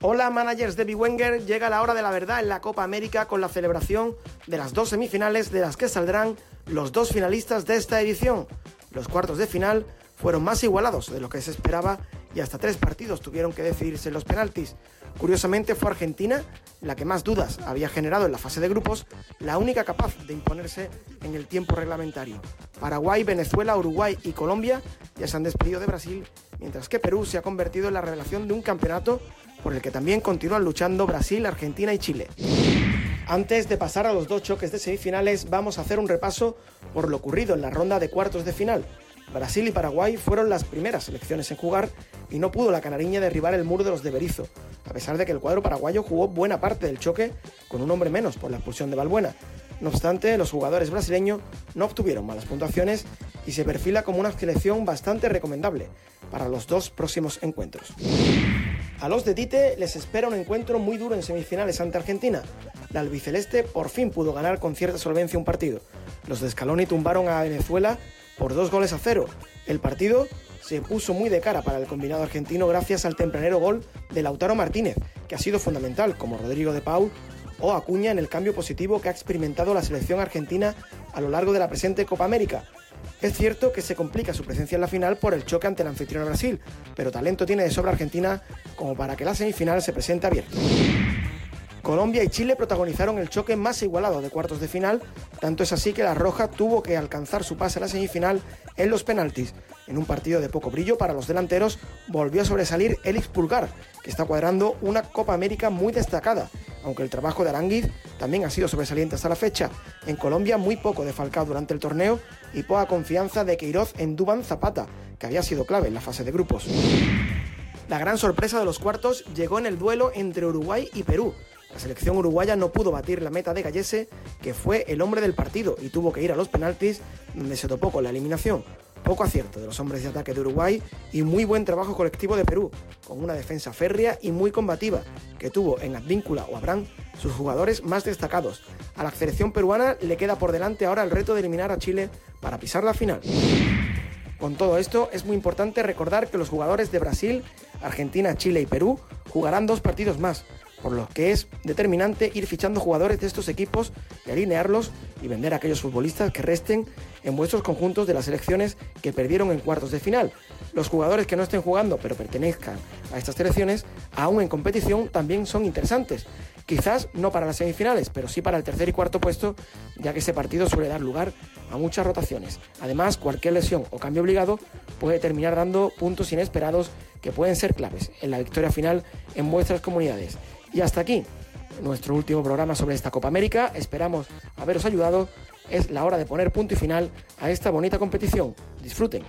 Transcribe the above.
Hola managers de Wenger, llega la hora de la verdad en la Copa América con la celebración de las dos semifinales de las que saldrán los dos finalistas de esta edición. Los cuartos de final fueron más igualados de lo que se esperaba y hasta tres partidos tuvieron que decidirse los penaltis. Curiosamente fue Argentina la que más dudas había generado en la fase de grupos, la única capaz de imponerse en el tiempo reglamentario. Paraguay, Venezuela, Uruguay y Colombia ya se han despedido de Brasil, mientras que Perú se ha convertido en la revelación de un campeonato por el que también continúan luchando Brasil, Argentina y Chile. Antes de pasar a los dos choques de semifinales, vamos a hacer un repaso por lo ocurrido en la ronda de cuartos de final. Brasil y Paraguay fueron las primeras selecciones en jugar y no pudo la canariña derribar el muro de los de Berizo, a pesar de que el cuadro paraguayo jugó buena parte del choque con un hombre menos por la expulsión de Balbuena. No obstante, los jugadores brasileños no obtuvieron malas puntuaciones y se perfila como una selección bastante recomendable para los dos próximos encuentros. A los de Tite les espera un encuentro muy duro en semifinales ante Argentina. La albiceleste por fin pudo ganar con cierta solvencia un partido. Los de Scaloni tumbaron a Venezuela por dos goles a cero. El partido se puso muy de cara para el combinado argentino gracias al tempranero gol de Lautaro Martínez, que ha sido fundamental, como Rodrigo de Paul o Acuña en el cambio positivo que ha experimentado la selección argentina a lo largo de la presente Copa América. Es cierto que se complica su presencia en la final por el choque ante el anfitrión Brasil, pero talento tiene de sobra Argentina como para que la semifinal se presente abierta. Colombia y Chile protagonizaron el choque más igualado de cuartos de final, tanto es así que la Roja tuvo que alcanzar su pase a la semifinal en los penaltis. En un partido de poco brillo para los delanteros, volvió a sobresalir Elix Pulgar, que está cuadrando una Copa América muy destacada, aunque el trabajo de Aranguiz también ha sido sobresaliente hasta la fecha. En Colombia muy poco de Falcao durante el torneo y poca confianza de Queiroz en Duban Zapata, que había sido clave en la fase de grupos. La gran sorpresa de los cuartos llegó en el duelo entre Uruguay y Perú, la selección uruguaya no pudo batir la meta de Gallese, que fue el hombre del partido y tuvo que ir a los penaltis, donde se topó con la eliminación. Poco acierto de los hombres de ataque de Uruguay y muy buen trabajo colectivo de Perú, con una defensa férrea y muy combativa, que tuvo en Advíncula o Abrán sus jugadores más destacados. A la selección peruana le queda por delante ahora el reto de eliminar a Chile para pisar la final. Con todo esto, es muy importante recordar que los jugadores de Brasil, Argentina, Chile y Perú jugarán dos partidos más, por lo que es determinante ir fichando jugadores de estos equipos y alinearlos y vender a aquellos futbolistas que resten en vuestros conjuntos de las selecciones que perdieron en cuartos de final. Los jugadores que no estén jugando pero pertenezcan a estas selecciones, aún en competición, también son interesantes. Quizás no para las semifinales, pero sí para el tercer y cuarto puesto, ya que ese partido suele dar lugar a muchas rotaciones. Además, cualquier lesión o cambio obligado puede terminar dando puntos inesperados que pueden ser claves en la victoria final en vuestras comunidades. Y hasta aquí nuestro último programa sobre esta Copa América. Esperamos haberos ayudado. Es la hora de poner punto y final a esta bonita competición. Disfruten.